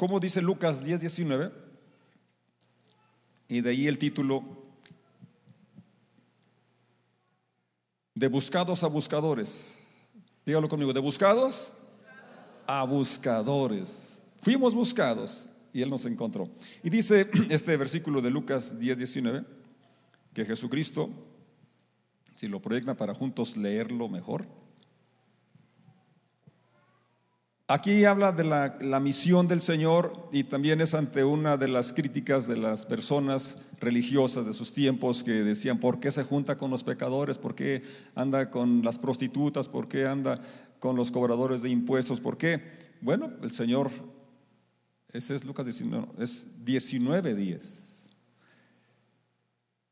¿Cómo dice Lucas 10, 19? Y de ahí el título, de buscados a buscadores. Dígalo conmigo, de buscados a buscadores. Fuimos buscados y Él nos encontró. Y dice este versículo de Lucas 10, 19, que Jesucristo, si lo proyecta para juntos leerlo mejor, Aquí habla de la, misión del Señor y también es ante una de las críticas de las personas religiosas de sus tiempos que decían, ¿por qué se junta con los pecadores? ¿Por qué anda con las prostitutas? ¿Por qué anda con los cobradores de impuestos? ¿Por qué? Bueno, el Señor, ese es Lucas 19, es 19 días.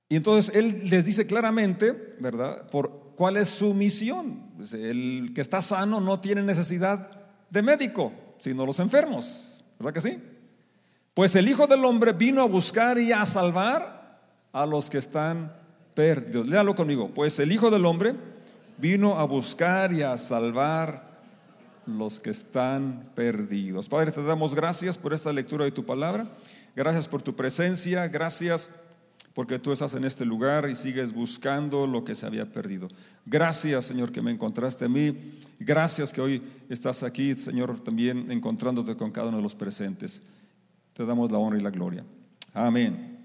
Y entonces Él les dice claramente, ¿verdad? Por, ¿Cuál es su misión? El que está sano no tiene necesidad de médico, sino los enfermos. ¿Verdad que sí? Pues el Hijo del Hombre vino a buscar y a salvar a los que están perdidos. Léalo conmigo. Pues el Hijo del Hombre vino a buscar y a salvar los que están perdidos. Padre, te damos gracias por esta lectura de tu palabra. Gracias por tu presencia. Gracias porque tú estás en este lugar y sigues buscando lo que se había perdido. Gracias, Señor, que me encontraste a mí. Gracias que hoy estás aquí, Señor, también encontrándote con cada uno de los presentes. Te damos la honra y la gloria. Amén.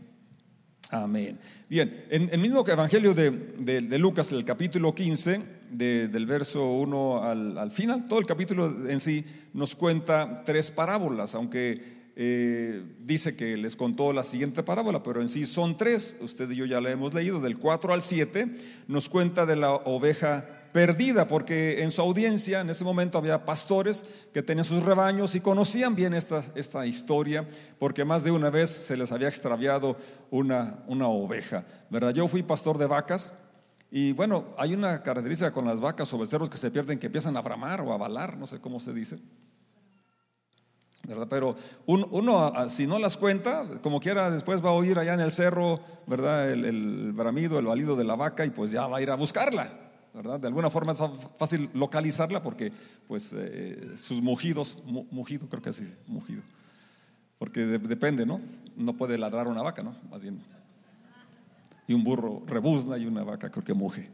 Amén. Bien, en el mismo Evangelio de, Lucas, el capítulo 15, del verso 1 al, al final, todo el capítulo en sí nos cuenta tres parábolas, aunque eh, dice que les contó la siguiente parábola, pero en sí son tres, usted y yo ya la hemos leído, del 4 al 7, nos cuenta de la oveja perdida, porque en su audiencia en ese momento había pastores que tenían sus rebaños y conocían bien esta, esta historia, porque más de una vez se les había extraviado una, una oveja. ¿verdad? Yo fui pastor de vacas. Y bueno, hay una característica con las vacas o becerros que se pierden, que empiezan a bramar o a balar, no sé cómo se dice. Pero uno, si no las cuenta, como quiera, después va a oír allá en el cerro, ¿verdad? El, bramido, el balido de la vaca y pues ya va a ir a buscarla, ¿verdad? De alguna forma es fácil localizarla porque pues eh, sus mugidos, mugido, creo que así, mugido. Porque depende, ¿no? No puede ladrar una vaca, ¿no? Más bien. Y un burro rebuzna y una vaca creo que muge.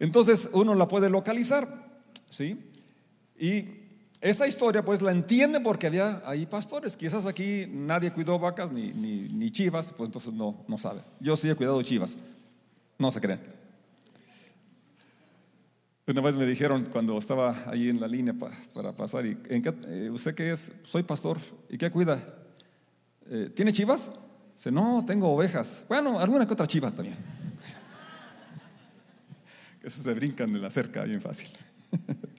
Entonces uno la puede localizar, ¿sí? Y esta historia pues la entiende porque había ahí pastores. Quizás aquí nadie cuidó vacas ni, ni, chivas, pues entonces no, no sabe. Yo sí he cuidado chivas. No se creen. Una vez me dijeron cuando estaba ahí en la línea para pasar, ¿y ¿en qué, eh, ¿usted qué es? Soy pastor. ¿Y qué cuida? Eh, ¿Tiene chivas? Dice, no, tengo ovejas. Bueno, alguna que otra chiva también. eso se brincan en la cerca bien fácil.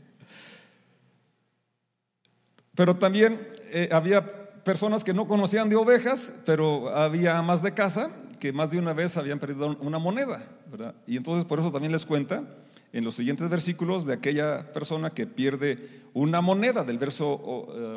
Pero también eh, había personas que no conocían de ovejas, pero había amas de casa que más de una vez habían perdido una moneda, ¿verdad? Y entonces por eso también les cuenta en los siguientes versículos de aquella persona que pierde una moneda, del verso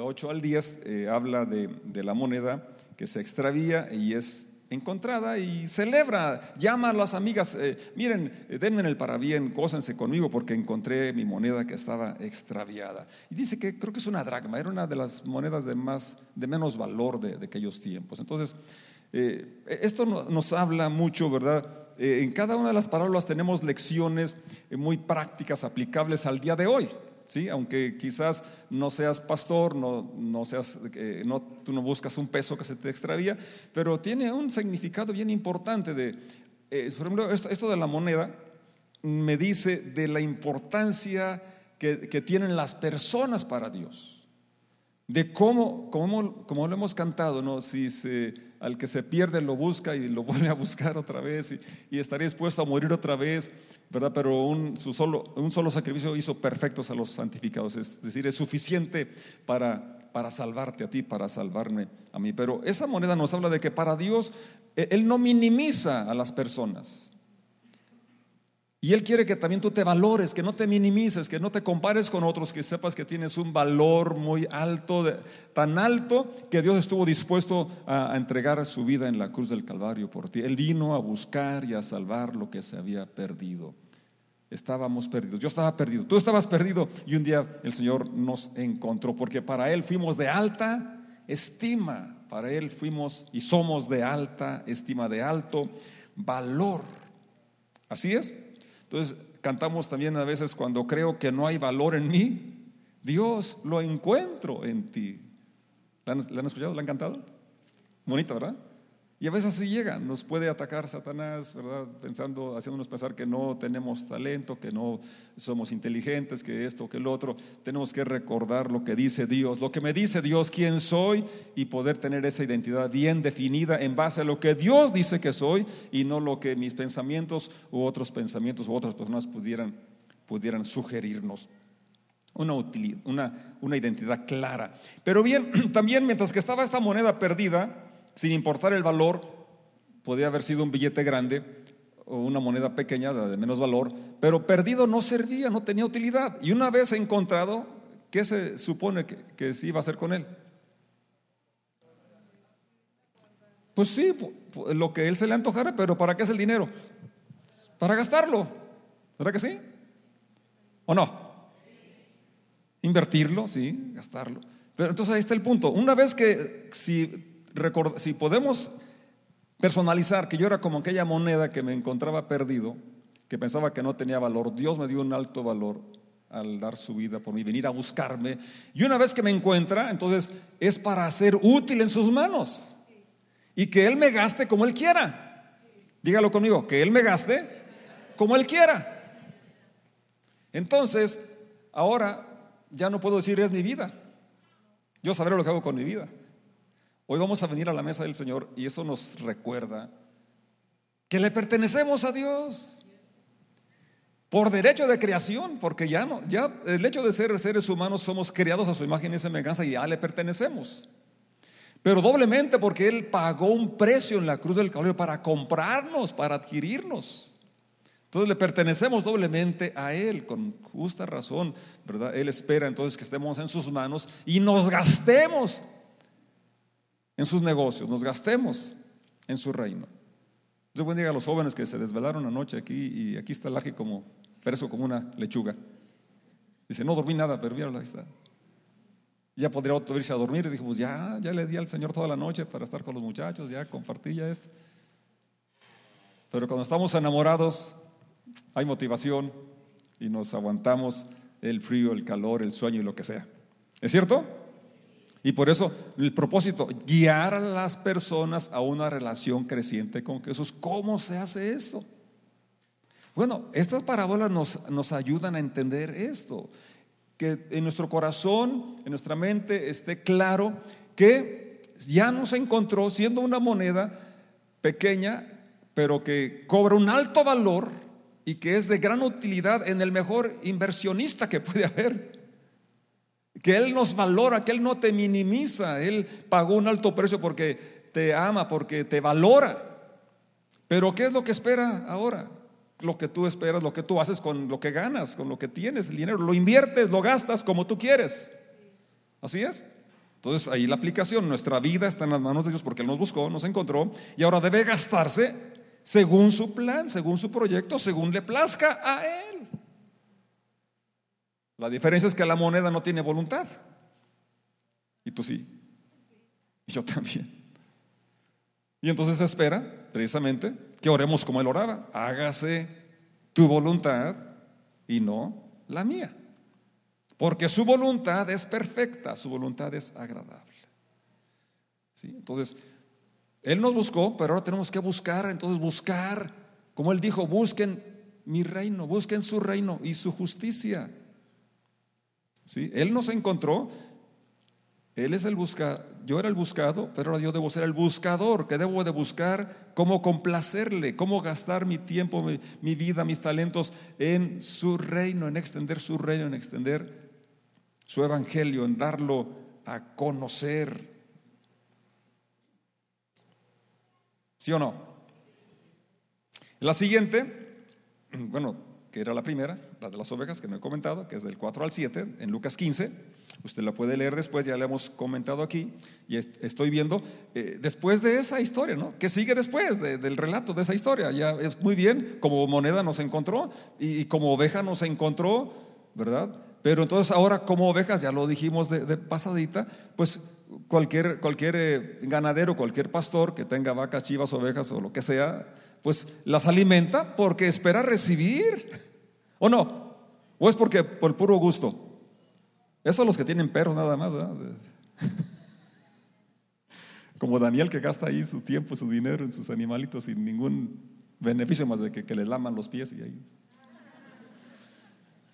8 eh, al 10 eh, habla de, de la moneda que se extravía y es encontrada y celebra, llama a las amigas, eh, miren, eh, denme en el parabién, gócense conmigo porque encontré mi moneda que estaba extraviada. Y dice que creo que es una dracma, era una de las monedas de, más, de menos valor de, aquellos tiempos. Entonces, eh, esto nos habla mucho, ¿verdad? en cada una de las parábolas tenemos lecciones muy prácticas, aplicables al día de hoy. ¿Sí? aunque quizás no seas pastor, no, no seas, eh, no, tú no buscas un peso que se te extravía, pero tiene un significado bien importante de, eh, por ejemplo, esto, de la moneda me dice de la importancia que, que tienen las personas para Dios de cómo, cómo, como lo hemos cantado, ¿no? si se, al que se pierde lo busca y lo vuelve a buscar otra vez y, estaría dispuesto a morir otra vez, ¿verdad? Pero un, solo, un solo sacrificio hizo perfectos a los santificados, es decir, es suficiente para, para salvarte a ti, para salvarme a mí. Pero esa moneda nos habla de que para Dios e, Él no minimiza a las personas. Y Él quiere que también tú te valores, que no te minimices, que no te compares con otros, que sepas que tienes un valor muy alto, tan alto que Dios estuvo dispuesto a, entregar su vida en la cruz del Calvario por ti. Él vino a buscar y a salvar lo que se había perdido. Estábamos perdidos, yo estaba perdido, tú estabas perdido y un día el Señor nos encontró, porque para Él fuimos de alta estima. Para Él fuimos y somos de alta estima, de alto valor. Así es. Entonces, cantamos también a veces cuando creo que no hay valor en mí, Dios lo encuentro en ti. ¿La han, ¿la han escuchado? ¿La han cantado? Bonita, ¿verdad? Y a veces así llega, nos puede atacar Satanás, ¿verdad? Pensando, haciéndonos pensar que no tenemos talento, que no somos inteligentes, que esto, que lo otro. Tenemos que recordar lo que dice Dios, lo que me dice Dios, quién soy, y poder tener esa identidad bien definida en base a lo que Dios dice que soy y no lo que mis pensamientos u otros pensamientos u otras personas pudieran, pudieran sugerirnos. Una, una, una identidad clara. Pero bien, también mientras que estaba esta moneda perdida, sin importar el valor, podía haber sido un billete grande o una moneda pequeña de menos valor, pero perdido no servía, no tenía utilidad. Y una vez encontrado, ¿qué se supone que, se iba a hacer con él? Pues sí, lo que él se le antojara, pero ¿para qué es el dinero? Para gastarlo, ¿verdad que sí? ¿O no? Invertirlo, sí, gastarlo. Pero entonces ahí está el punto. Una vez que si si podemos personalizar que yo era como aquella moneda que me encontraba perdido, que pensaba que no tenía valor, Dios me dio un alto valor al dar su vida por mí, venir a buscarme. Y una vez que me encuentra, entonces es para ser útil en sus manos y que Él me gaste como Él quiera. Dígalo conmigo, que Él me gaste como Él quiera. Entonces, ahora ya no puedo decir es mi vida. Yo sabré lo que hago con mi vida. Hoy vamos a venir a la mesa del Señor y eso nos recuerda que le pertenecemos a Dios por derecho de creación, porque ya no, ya el hecho de ser seres humanos somos creados a su imagen y semejanza y ya le pertenecemos. Pero doblemente porque Él pagó un precio en la cruz del Calvario para comprarnos, para adquirirnos. Entonces le pertenecemos doblemente a Él, con justa razón, ¿verdad? Él espera entonces que estemos en sus manos y nos gastemos en sus negocios, nos gastemos en su reino. Buen día a los jóvenes que se desvelaron anoche aquí y aquí está el como fresco como una lechuga. Dice, no dormí nada, pero mira, ahí está. Ya podría otro irse a dormir y dije, pues ya, ya le di al Señor toda la noche para estar con los muchachos, ya compartí ya esto. Pero cuando estamos enamorados, hay motivación y nos aguantamos el frío, el calor, el sueño y lo que sea. ¿Es cierto? Y por eso el propósito, guiar a las personas a una relación creciente con Jesús. ¿Cómo se hace esto? Bueno, estas parábolas nos, nos ayudan a entender esto, que en nuestro corazón, en nuestra mente esté claro que ya nos encontró siendo una moneda pequeña, pero que cobra un alto valor y que es de gran utilidad en el mejor inversionista que puede haber que Él nos valora, que Él no te minimiza, Él pagó un alto precio porque te ama, porque te valora. Pero ¿qué es lo que espera ahora? Lo que tú esperas, lo que tú haces con lo que ganas, con lo que tienes, el dinero, lo inviertes, lo gastas como tú quieres. ¿Así es? Entonces ahí la aplicación, nuestra vida está en las manos de Dios porque Él nos buscó, nos encontró y ahora debe gastarse según su plan, según su proyecto, según le plazca a Él. La diferencia es que la moneda no tiene voluntad. Y tú sí. Y yo también. Y entonces espera, precisamente, que oremos como Él oraba. Hágase tu voluntad y no la mía. Porque su voluntad es perfecta, su voluntad es agradable. ¿Sí? Entonces, Él nos buscó, pero ahora tenemos que buscar, entonces buscar, como Él dijo, busquen mi reino, busquen su reino y su justicia. Él nos encontró, Él es el buscado, yo era el buscado, pero ahora yo debo ser el buscador, que debo de buscar cómo complacerle, cómo gastar mi tiempo, mi, vida, mis talentos en su reino, en extender su reino, en extender su evangelio, en darlo a conocer. ¿Sí o no? La siguiente, bueno, que era la primera, la de las ovejas que me he comentado, que es del 4 al 7, en Lucas 15. Usted la puede leer después, ya la hemos comentado aquí. Y estoy viendo, eh, después de esa historia, ¿no? ¿Qué sigue después del relato de esa historia? Ya es muy bien, como moneda nos encontró y, como oveja nos encontró, ¿verdad? Pero entonces ahora como ovejas, ya lo dijimos de, de pasadita, pues cualquier, cualquier eh, ganadero, cualquier pastor que tenga vacas, chivas, ovejas o lo que sea, pues las alimenta porque espera recibir. ¿O no? ¿O es porque por puro gusto? Eso los que tienen perros nada más, ¿verdad? Como Daniel que gasta ahí su tiempo, su dinero en sus animalitos sin ningún beneficio más de que, que les laman los pies y ahí.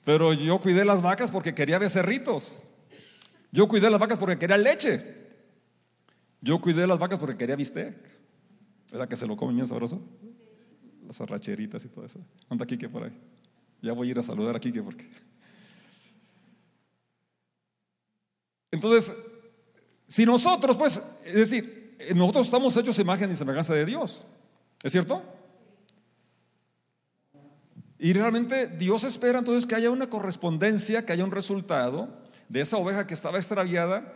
Pero yo cuidé las vacas porque quería becerritos. Yo cuidé las vacas porque quería leche. Yo cuidé las vacas porque quería bistec. ¿Verdad que se lo comen bien sabroso? Las arracheritas y todo eso. Anda que por ahí. Ya voy a ir a saludar a Kike porque. Entonces, si nosotros, pues, es decir, nosotros estamos hechos imagen y semejanza de Dios, ¿es cierto? Y realmente Dios espera entonces que haya una correspondencia, que haya un resultado de esa oveja que estaba extraviada,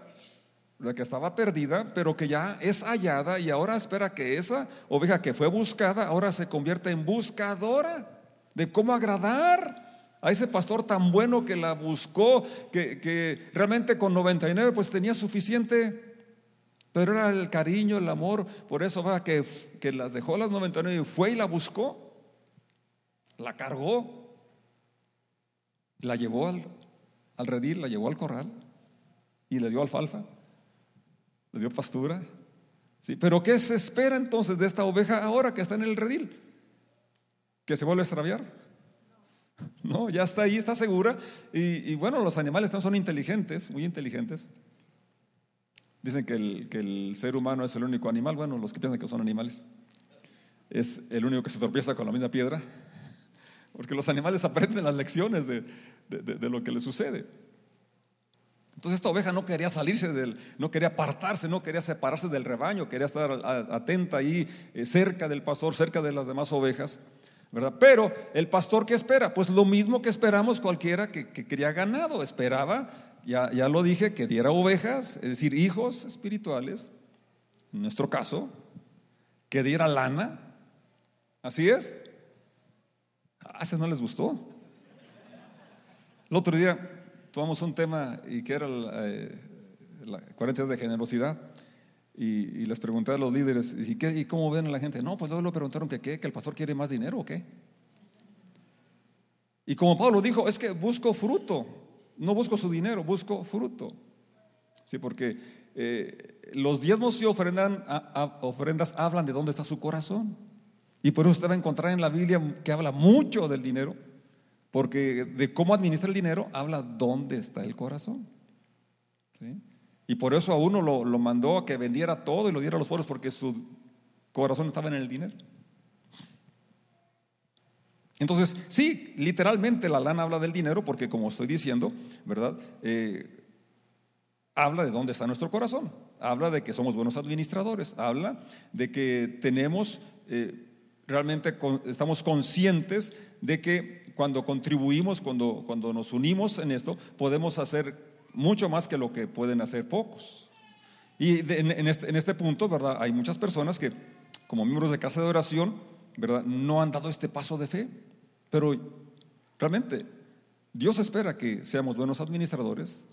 la que estaba perdida, pero que ya es hallada y ahora espera que esa oveja que fue buscada ahora se convierta en buscadora de cómo agradar a ese pastor tan bueno que la buscó, que, realmente con 99 pues tenía suficiente, pero era el cariño, el amor, por eso va que, que las dejó las 99 y fue y la buscó, la cargó, la llevó al, al redil, la llevó al corral y le dio alfalfa, le dio pastura. ¿sí? Pero ¿qué se espera entonces de esta oveja ahora que está en el redil? ¿Que se vuelve a extraviar? No, ya está ahí, está segura. Y, bueno, los animales son inteligentes, muy inteligentes. Dicen que el, que el, ser humano es el único animal, bueno, los que piensan que son animales, es el único que se tropieza con la misma piedra, porque los animales aprenden las lecciones de, de, lo que les sucede. Entonces esta oveja no quería salirse del, no quería apartarse, no quería separarse del rebaño, quería estar atenta ahí eh, cerca del pastor, cerca de las demás ovejas. Pero el pastor que espera, pues lo mismo que esperamos cualquiera que, quería ganado, esperaba, ya, ya lo dije, que diera ovejas, es decir, hijos espirituales, en nuestro caso, que diera lana, así es. A ese no les gustó. El otro día tomamos un tema y que era la, eh, la 40 días de generosidad. Y, les pregunté a los líderes, ¿y, qué, ¿y cómo ven a la gente? No, pues luego le preguntaron que qué, que el pastor quiere más dinero o qué. Y como Pablo dijo, es que busco fruto, no busco su dinero, busco fruto. Sí, porque eh, los diezmos y ofrendan, ofrendas hablan de dónde está su corazón. Y por eso usted va a encontrar en la Biblia que habla mucho del dinero, porque de cómo administra el dinero habla dónde está el corazón. ¿Sí? Y por eso a uno lo, mandó a que vendiera todo y lo diera a los pobres porque su corazón estaba en el dinero. Entonces, sí, literalmente la lana habla del dinero porque como estoy diciendo, ¿verdad? Eh, habla de dónde está nuestro corazón, habla de que somos buenos administradores, habla de que tenemos, eh, realmente estamos conscientes de que cuando contribuimos, cuando, cuando nos unimos en esto, podemos hacer mucho más que lo que pueden hacer pocos. Y este, en, este, punto, ¿verdad? Hay muchas personas que, como miembros de casa de oración, ¿verdad? No han dado este paso de fe. Pero realmente, Dios espera que seamos buenos administradores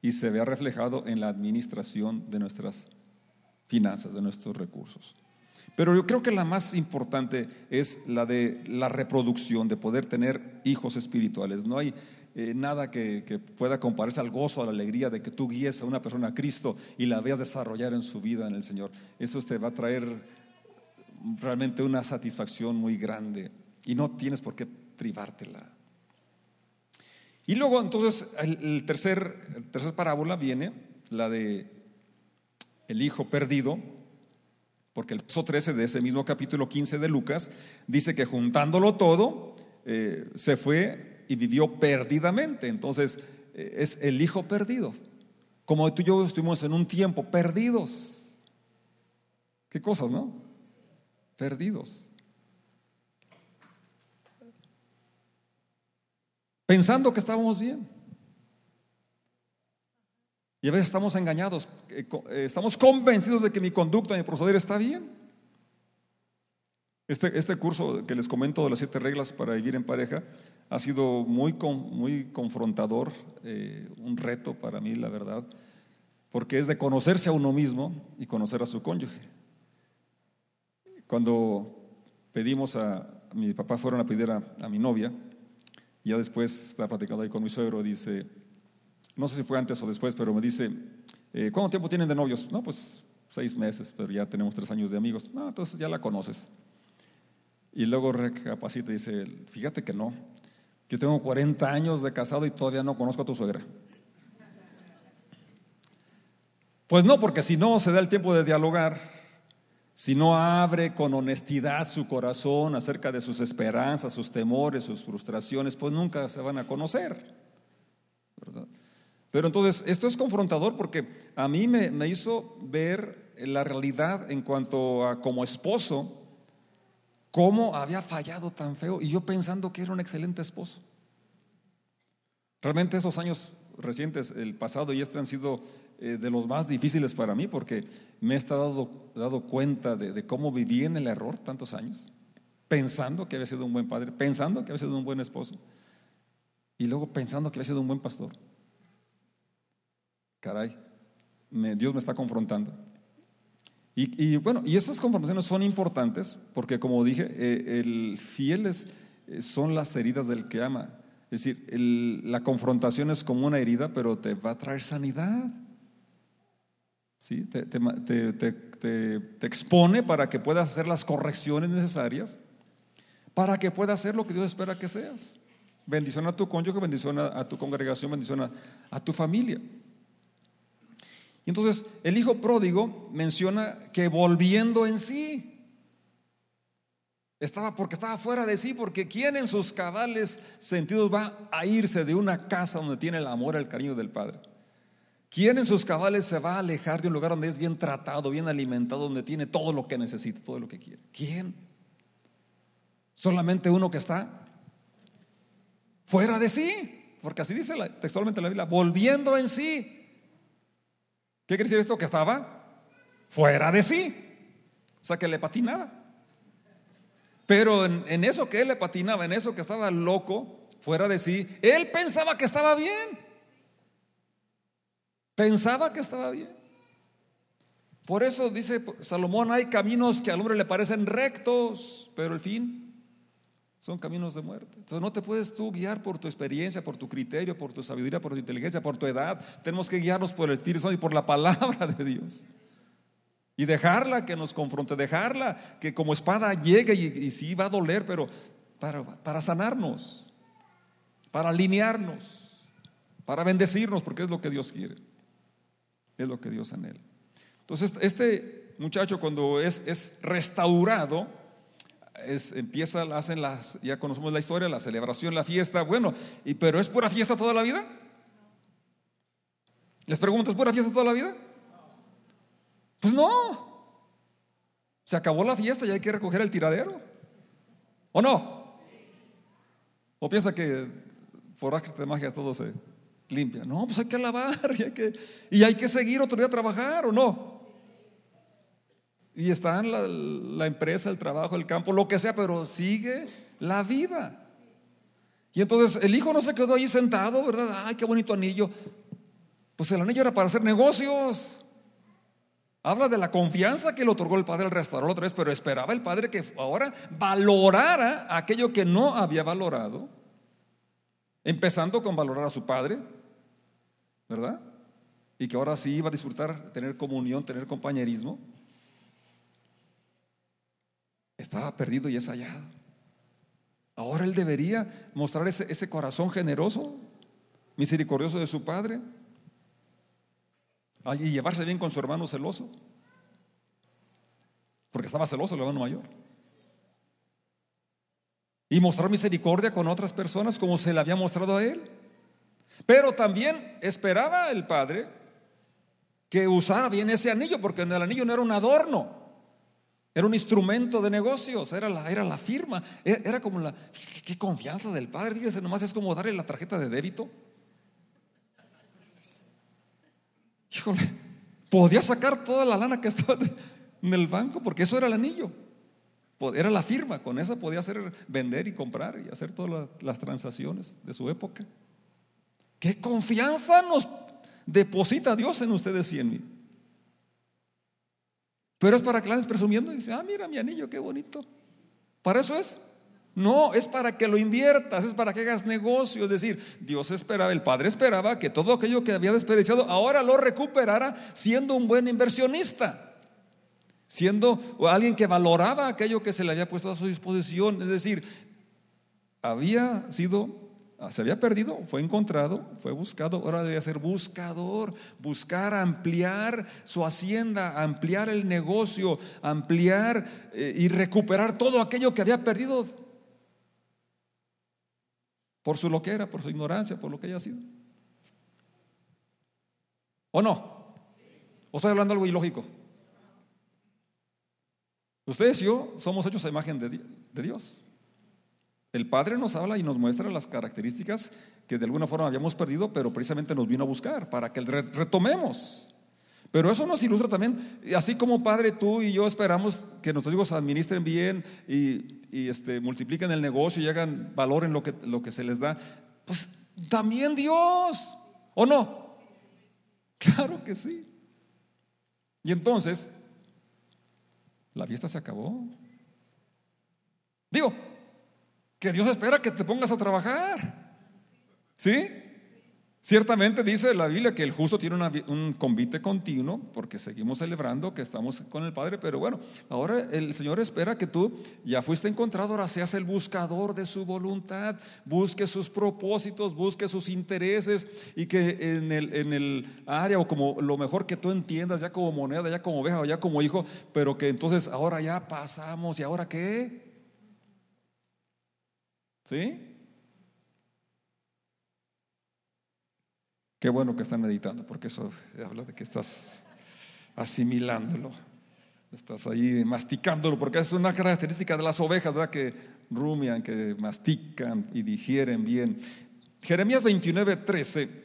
y se vea reflejado en la administración de nuestras finanzas, de nuestros recursos. Pero yo creo que la más importante es la de la reproducción, de poder tener hijos espirituales. No hay eh, nada que, pueda compararse al gozo, a la alegría de que tú guíes a una persona a Cristo y la veas desarrollar en su vida en el Señor. Eso te va a traer realmente una satisfacción muy grande y no tienes por qué privártela. Y luego entonces el, tercer, tercer parábola viene, la de el hijo perdido, porque el verso 13 de ese mismo capítulo 15 de Lucas dice que juntándolo todo, eh, se fue y vivió perdidamente. Entonces, eh, es el hijo perdido. Como tú y yo estuvimos en un tiempo perdidos. ¿Qué cosas, no? Perdidos. Pensando que estábamos bien. Y a veces estamos engañados, eh, eh, estamos convencidos de que mi conducta, mi proceder está bien. Este, este curso que les comento de las siete reglas para vivir en pareja ha sido muy, muy confrontador, eh, un reto para mí, la verdad, porque es de conocerse a uno mismo y conocer a su cónyuge. Cuando pedimos a, mi papá fueron a pedir a, mi novia, ya después estaba platicando ahí con mi suegro, dice, no sé si fue antes o después, pero me dice, eh, ¿cuánto tiempo tienen de novios? No, pues seis meses, pero ya tenemos tres años de amigos. No, entonces ya la conoces. Y luego recapacita y dice, fíjate que no, yo tengo 40 años de casado y todavía no conozco a tu suegra. Pues no, porque si no se da el tiempo de dialogar, si no abre con honestidad su corazón acerca de sus esperanzas, sus temores, sus frustraciones, pues nunca se van a conocer. Pero entonces, esto es confrontador porque a mí me, hizo ver la realidad en cuanto a como esposo, cómo había fallado tan feo y yo pensando que era un excelente esposo. Realmente esos años recientes, el pasado y este han sido eh, de los más difíciles para mí porque me he estado dado cuenta de, cómo viví en el error tantos años, pensando que había sido un buen padre, pensando que había sido un buen esposo y luego pensando que había sido un buen pastor. Caray, Dios me está confrontando. Y, bueno, y esas confrontaciones son importantes porque como dije, eh, el fieles eh, son las heridas del que ama. Es decir, la confrontación es como una herida, pero te va a traer sanidad. ¿Sí? Te, expone para que puedas hacer las correcciones necesarias, para que puedas hacer lo que Dios espera que seas. Bendición a tu cónyuge, bendición a, tu congregación, bendición a tu familia. Y entonces el hijo pródigo menciona que volviendo en sí, estaba porque estaba fuera de sí, porque ¿quién en sus cabales sentidos va a irse de una casa donde tiene el amor, el cariño del Padre? ¿Quién en sus cabales se va a alejar de un lugar donde es bien tratado, bien alimentado, donde tiene todo lo que necesita, todo lo que quiere? ¿Quién? Solamente uno que está fuera de sí, porque así dice textualmente la Biblia, volviendo en sí. ¿Qué quiere decir esto? Que estaba fuera de sí. O sea, que le patinaba. Pero en, eso que él le patinaba, en eso que estaba loco, fuera de sí, él pensaba que estaba bien. Pensaba que estaba bien. Por eso dice Salomón, hay caminos que al hombre le parecen rectos, pero el fin son caminos de muerte. Entonces no te puedes tú guiar por tu experiencia, por tu criterio, por tu sabiduría, por tu inteligencia, por tu edad. Tenemos que guiarnos por el Espíritu Santo y por la palabra de Dios. Y dejarla que nos confronte, dejarla que como espada llegue y, sí va a doler, pero para, para sanarnos, para alinearnos, para bendecirnos, porque es lo que Dios quiere. Es lo que Dios anhela. Entonces, este muchacho cuando es, es restaurado, empieza, hacen las, ya conocemos la historia, la celebración, la fiesta, bueno, y, pero ¿es pura fiesta toda la vida? Les pregunto, ¿es pura fiesta toda la vida? Pues no. Se acabó la fiesta y hay que recoger el tiradero. ¿O no? ¿O piensa que por de magia todo se limpia? No, pues hay que alabar y hay que, y hay que seguir otro día a trabajar, ¿o no? Y está en la, empresa, el trabajo, el campo, lo que sea, pero sigue la vida. Y entonces el hijo no se quedó ahí sentado, ¿verdad? Ay, qué bonito anillo. Pues el anillo era para hacer negocios. Habla de la confianza que le otorgó el padre al restaurar otra vez, pero esperaba el padre que ahora valorara aquello que no había valorado, empezando con valorar a su padre, ¿verdad? Y que ahora sí iba a disfrutar, tener comunión, tener compañerismo. Estaba perdido y es hallado. Ahora él debería mostrar ese, ese corazón generoso, misericordioso de su padre, y llevarse bien con su hermano celoso, porque estaba celoso el hermano mayor. Y mostrar misericordia con otras personas como se le había mostrado a él. Pero también esperaba el padre que usara bien ese anillo, porque el anillo no era un adorno. Era un instrumento de negocios, era la, era la firma, e, era, como la, qué, confianza del padre, fíjese, nomás es como darle la tarjeta de débito. Híjole, podía sacar toda la lana que estaba en el banco porque eso era el anillo, era la firma, con esa podía hacer vender y comprar y hacer todas las transacciones de su época. ¿Qué confianza nos Deposita Dios en ustedes y en mí. Pero es para que andes presumiendo y dice, ah, mira mi anillo, qué bonito. ¿Para eso es? No, es para que lo inviertas, es para que hagas negocio. Es decir, Dios esperaba, el Padre esperaba que todo aquello que había desperdiciado ahora lo recuperara siendo un buen inversionista, siendo alguien que valoraba aquello que se le había puesto a su disposición. Es decir, había sido, se había perdido, fue encontrado, fue buscado, ahora debe ser buscador, buscar ampliar su hacienda, ampliar el negocio, ampliar eh, y recuperar todo aquello que había perdido por su loquera, por su ignorancia, por lo que haya sido. ¿O no? ¿O estoy hablando algo ilógico? Ustedes y yo somos hechos a imagen de, Dios. El Padre nos habla y nos muestra las características que de alguna forma habíamos perdido, pero precisamente nos vino a buscar para que retomemos. Pero eso nos ilustra también, así como Padre, tú y yo esperamos que nuestros hijos administren bien y, este, multipliquen el negocio y hagan valor en lo que, lo que se les da, pues también Dios, ¿o no? Claro que sí. Y entonces, la fiesta se acabó. Digo, que Dios espera que te pongas a trabajar. ¿Sí? Ciertamente dice la Biblia que el justo tiene un convite continuo porque seguimos celebrando que estamos con el Padre, pero bueno, ahora el Señor espera que tú ya fuiste encontrado, ahora seas el buscador de su voluntad, busque sus propósitos, busque sus intereses y que en el, en el área o como lo mejor que tú entiendas, ya como moneda, ya como oveja o ya como hijo, pero que entonces ahora ya pasamos y ahora qué? ¿Sí? Qué bueno que están meditando, porque eso habla de que estás asimilándolo, estás ahí masticándolo, porque es una característica de las ovejas, ¿verdad? Que rumian, que mastican y digieren bien. Jeremías 29, 13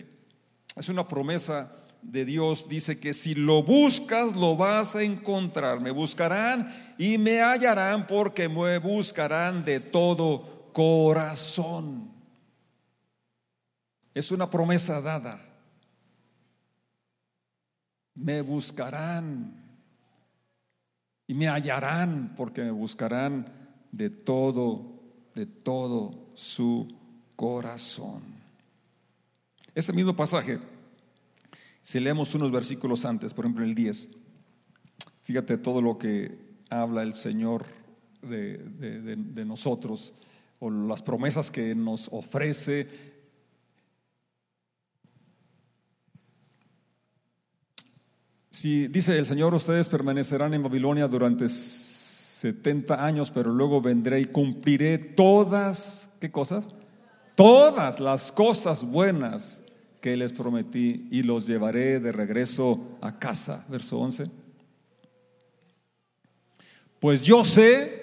es una promesa de Dios, dice que si lo buscas, lo vas a encontrar. Me buscarán y me hallarán porque me buscarán de todo corazón. Es una promesa dada me buscarán y me hallarán porque me buscarán de todo, de todo su corazón. Ese mismo pasaje, si leemos unos versículos antes, por ejemplo el 10, fíjate todo lo que habla el Señor de, de nosotros o las promesas que nos ofrece Si dice el Señor, ustedes permanecerán en Babilonia durante 70 años, pero luego vendré y cumpliré todas, ¿qué cosas? Todas las cosas buenas que les prometí y los llevaré de regreso a casa. Verso 11. Pues yo sé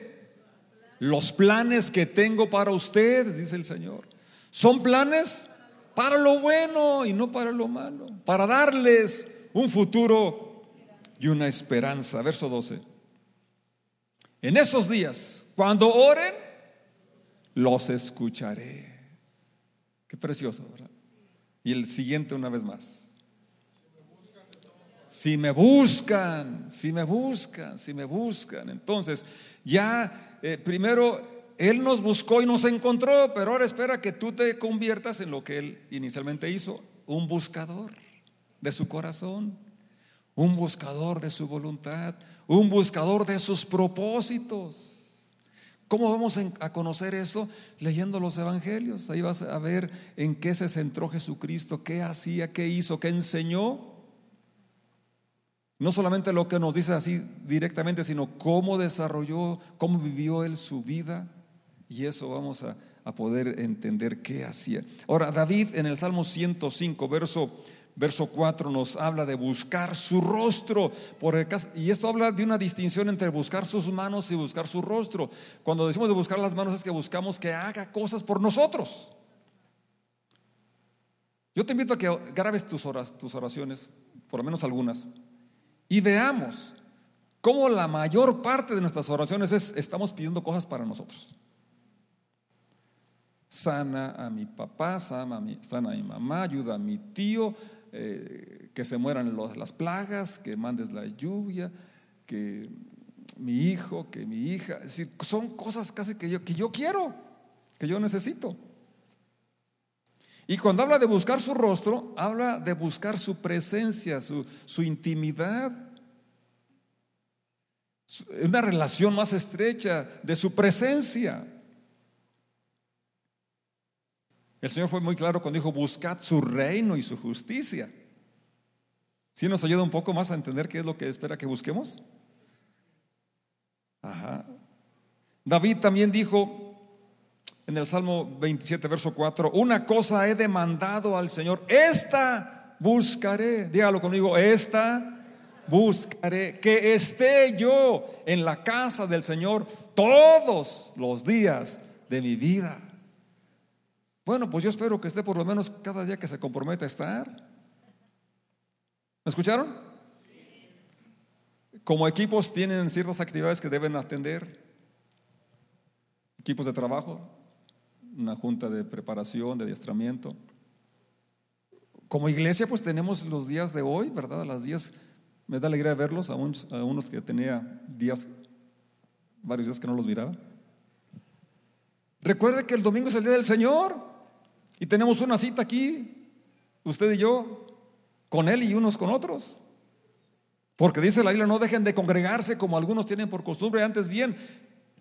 los planes que tengo para ustedes, dice el Señor. Son planes para lo bueno y no para lo malo, para darles un futuro y una esperanza. Verso 12. En esos días, cuando oren, los escucharé. Qué precioso, ¿verdad? Y el siguiente una vez más. Si me buscan, si me buscan, si me buscan. Entonces, ya eh, primero Él nos buscó y nos encontró, pero ahora espera que tú te conviertas en lo que Él inicialmente hizo, un buscador de su corazón, un buscador de su voluntad, un buscador de sus propósitos. ¿Cómo vamos a conocer eso? Leyendo los evangelios. Ahí vas a ver en qué se centró Jesucristo, qué hacía, qué hizo, qué enseñó. No solamente lo que nos dice así directamente, sino cómo desarrolló, cómo vivió él su vida. Y eso vamos a, a poder entender qué hacía. Ahora, David en el Salmo 105, verso verso 4 nos habla de buscar su rostro. y esto habla de una distinción entre buscar sus manos y buscar su rostro. Cuando decimos de buscar las manos es que buscamos que haga cosas por nosotros. Yo te invito a que grabes tus, tus oraciones, por lo menos algunas, y veamos cómo la mayor parte de nuestras oraciones es estamos pidiendo cosas para nosotros. Sana a mi papá, sana a mi, sana a mi mamá, ayuda a mi tío, eh, que se mueran las plagas, que mandes la lluvia, que mi hijo, que mi hija. Es decir, son cosas casi que yo, que yo quiero, que yo necesito. Y cuando habla de buscar su rostro, habla de buscar su presencia, su, su intimidad, una relación más estrecha de su presencia. El Señor fue muy claro cuando dijo, buscad su reino y su justicia. ¿Sí nos ayuda un poco más a entender qué es lo que espera que busquemos? Ajá. David también dijo en el Salmo 27, verso 4, una cosa he demandado al Señor, esta buscaré, dígalo conmigo, esta buscaré, que esté yo en la casa del Señor todos los días de mi vida. Bueno, pues yo espero que esté por lo menos cada día que se comprometa a estar. ¿Me escucharon? Como equipos tienen ciertas actividades que deben atender. Equipos de trabajo, una junta de preparación, de adiestramiento. Como iglesia, pues tenemos los días de hoy, ¿verdad? Las días, me da alegría verlos, a unos, a unos que tenía días, varios días que no los miraba. Recuerde que el domingo es el día del Señor. Y tenemos una cita aquí, usted y yo, con Él y unos con otros. Porque dice la Biblia, no dejen de congregarse como algunos tienen por costumbre, antes bien,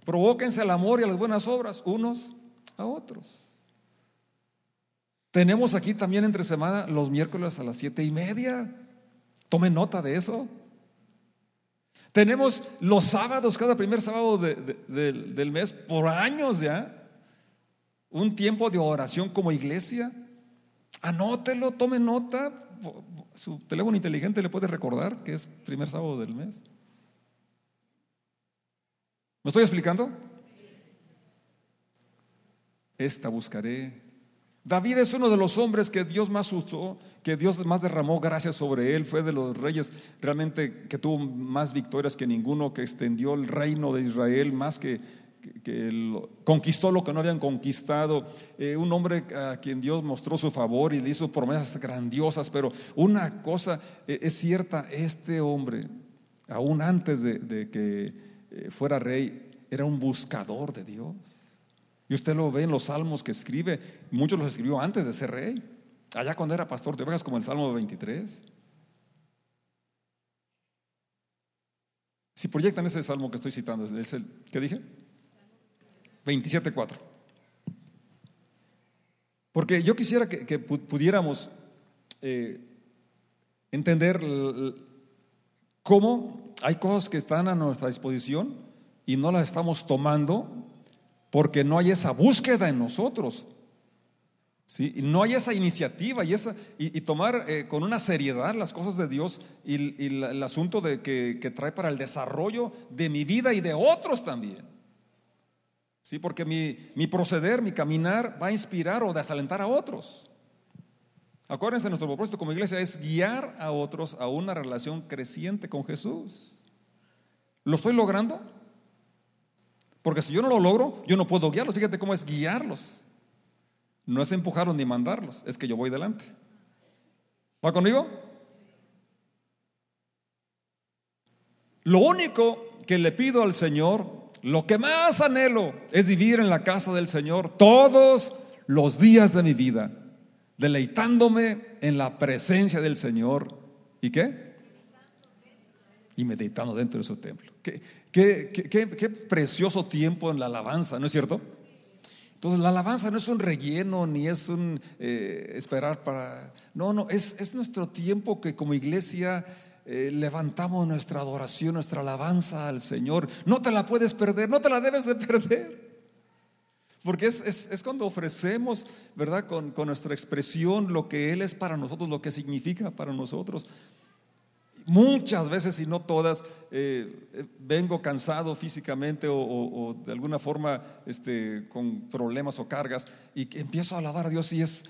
provóquense al amor y a las buenas obras unos a otros. Tenemos aquí también entre semana los miércoles a las siete y media. Tome nota de eso. Tenemos los sábados, cada primer sábado del mes, por años ya un tiempo de oración como iglesia. Anótelo, tome nota. Su teléfono inteligente le puede recordar que es primer sábado del mes. ¿Me estoy explicando? Esta buscaré. David es uno de los hombres que Dios más usó, que Dios más derramó gracias sobre él. Fue de los reyes realmente que tuvo más victorias que ninguno, que extendió el reino de Israel más que conquistó lo que no habían conquistado, eh, un hombre a quien Dios mostró su favor y le hizo promesas grandiosas, pero una cosa eh, es cierta, este hombre, aún antes de, que eh, fuera rey, era un buscador de Dios. Y usted lo ve en los salmos que escribe, muchos los escribió antes de ser rey, allá cuando era pastor de ovejas, como el Salmo 23. Si proyectan ese salmo que estoy citando, ¿es el que dije? 27.4. Porque yo quisiera que, pudiéramos eh, entender cómo hay cosas que están a nuestra disposición y no las estamos tomando porque no hay esa búsqueda en nosotros. ¿sí? No hay esa iniciativa y, esa, y, tomar eh, con una seriedad las cosas de Dios y, el asunto de que, que trae para el desarrollo de mi vida y de otros también. Sí, porque mi, proceder, mi caminar va a inspirar o desalentar a otros. Acuérdense, nuestro propósito como iglesia es guiar a otros a una relación creciente con Jesús. ¿Lo estoy logrando? Porque si yo no lo logro, yo no puedo guiarlos. Fíjate cómo es guiarlos. No es empujarlos ni mandarlos, es que yo voy delante. ¿Va conmigo? Lo único que le pido al Señor lo que más anhelo es vivir en la casa del Señor todos los días de mi vida, deleitándome en la presencia del Señor. ¿Y qué? Y meditando dentro de su templo. Qué, qué, precioso tiempo en la alabanza, ¿no es cierto? Entonces la alabanza no es un relleno ni es un eh, esperar para... No, no, es, es nuestro tiempo que como iglesia eh, levantamos nuestra adoración, nuestra alabanza al Señor. No te la puedes perder, no te la debes de perder. Porque es, cuando ofrecemos, ¿verdad? Con, nuestra expresión lo que Él es para nosotros, lo que significa para nosotros. Muchas veces, y no todas, eh, eh, vengo cansado físicamente o, de alguna forma este, con problemas o cargas y empiezo a alabar a Dios y es,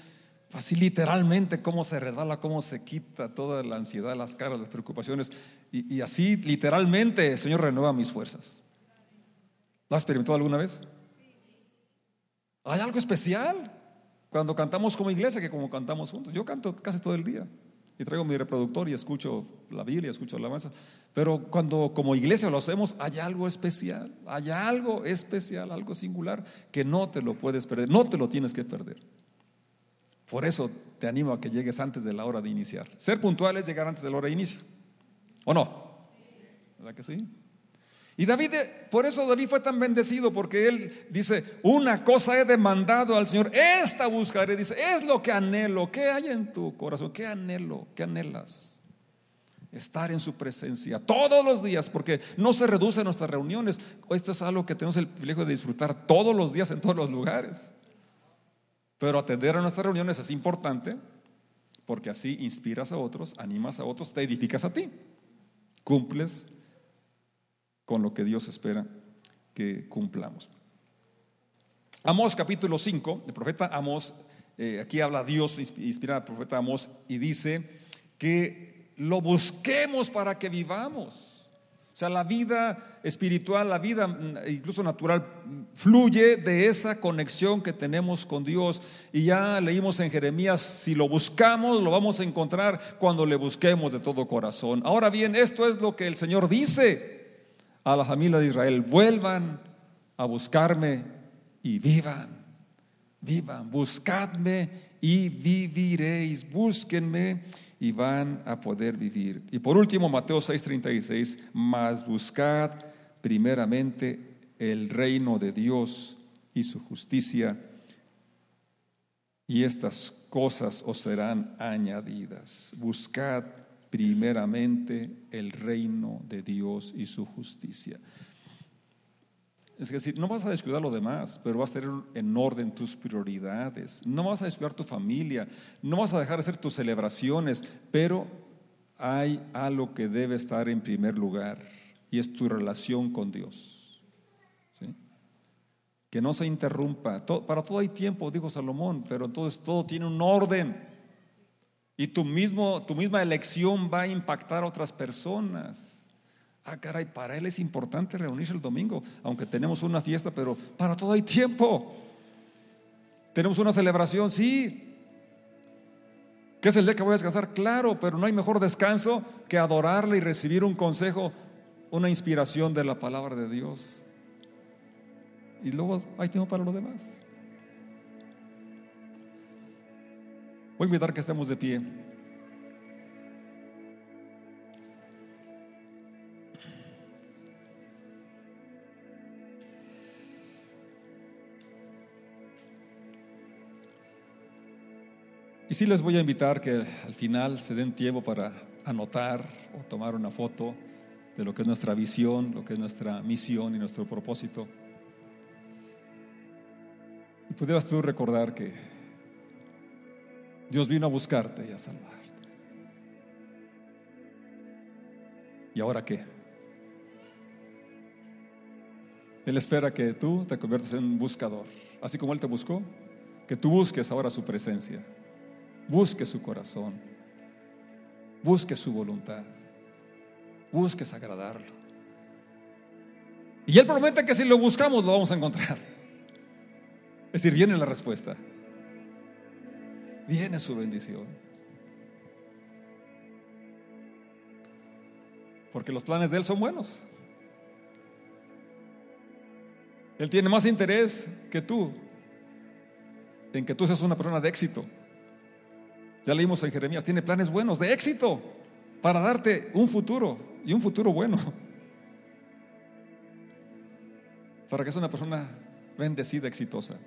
Así literalmente cómo se resbala, cómo se quita toda la ansiedad, las caras, las preocupaciones. Y, así literalmente el Señor renueva mis fuerzas. ¿Lo has experimentado alguna vez? Hay algo especial cuando cantamos como iglesia que como cantamos juntos. Yo canto casi todo el día. Y traigo mi reproductor y escucho la Biblia, escucho la masa. Pero cuando como iglesia lo hacemos, hay algo especial, hay algo especial, algo singular que no te lo puedes perder, no te lo tienes que perder. Por eso te animo a que llegues antes de la hora de iniciar. Ser puntual es llegar antes de la hora de inicio. ¿O no? ¿Verdad que sí? Y David, por eso David fue tan bendecido, porque él dice, una cosa he demandado al Señor, esta buscaré, dice, es lo que anhelo, ¿qué hay en tu corazón? ¿Qué anhelo? ¿Qué anhelas? Estar en su presencia todos los días, porque no se reduce nuestras reuniones. Esto es algo que tenemos el privilegio de disfrutar todos los días en todos los lugares. Pero atender a nuestras reuniones es importante, porque así inspiras a otros, animas a otros, te edificas a ti, cumples con lo que Dios espera que cumplamos. Amós capítulo 5, el profeta Amós, eh, aquí habla Dios, inspira al profeta Amós y dice que lo busquemos para que vivamos. O sea, la vida espiritual, la vida mm, incluso natural, fluye de esa conexión que tenemos con Dios. Y ya leímos en Jeremías, si lo buscamos, lo vamos a encontrar cuando le busquemos de todo corazón. Ahora bien, esto es lo que el Señor dice a la familia de Israel, vuelvan a buscarme y vivan, vivan, buscadme y viviréis, búsquenme y van a poder vivir. Y por último, Mateo 6:36, más buscad primeramente el reino de Dios y su justicia, y estas cosas os serán añadidas. Buscad primeramente el reino de Dios y su justicia. Es decir, no vas a descuidar lo demás, pero vas a tener en orden tus prioridades. No vas a descuidar tu familia, no vas a dejar de hacer tus celebraciones, pero hay algo que debe estar en primer lugar y es tu relación con Dios. Que no se interrumpa. para todo hay tiempo, dijo Salomón, pero entonces todo tiene un orden. Y tu, mismo, tu misma elección va a impactar a otras personas. Ah, caray, para él es importante reunirse el domingo, aunque tenemos una fiesta, pero para todo hay tiempo. Tenemos una celebración, sí. ¿Qué es el día que voy a descansar? Claro, pero no hay mejor descanso que adorarle y recibir un consejo, una inspiración de la palabra de Dios. Y luego hay tiempo para lo demás. Voy a invitar que estemos de pie. Y sí les voy a invitar que al final se den tiempo para anotar o tomar una foto de lo que es nuestra visión, lo que es nuestra misión y nuestro propósito. Y pudieras tú recordar que Dios vino a buscarte y a salvarte. ¿Y ahora qué? Él espera que tú te conviertas en un buscador, así como Él te buscó, que tú busques ahora su presencia, busques su corazón, busques su voluntad, busques agradarlo. Y Él promete que si lo buscamos lo vamos a encontrar. Es decir, viene la respuesta viene su bendición. Porque los planes de Él son buenos. Él tiene más interés que tú en que tú seas una persona de éxito. Ya leímos en Jeremías, tiene planes buenos, de éxito, para darte un futuro y un futuro bueno. Para que seas una persona bendecida, exitosa.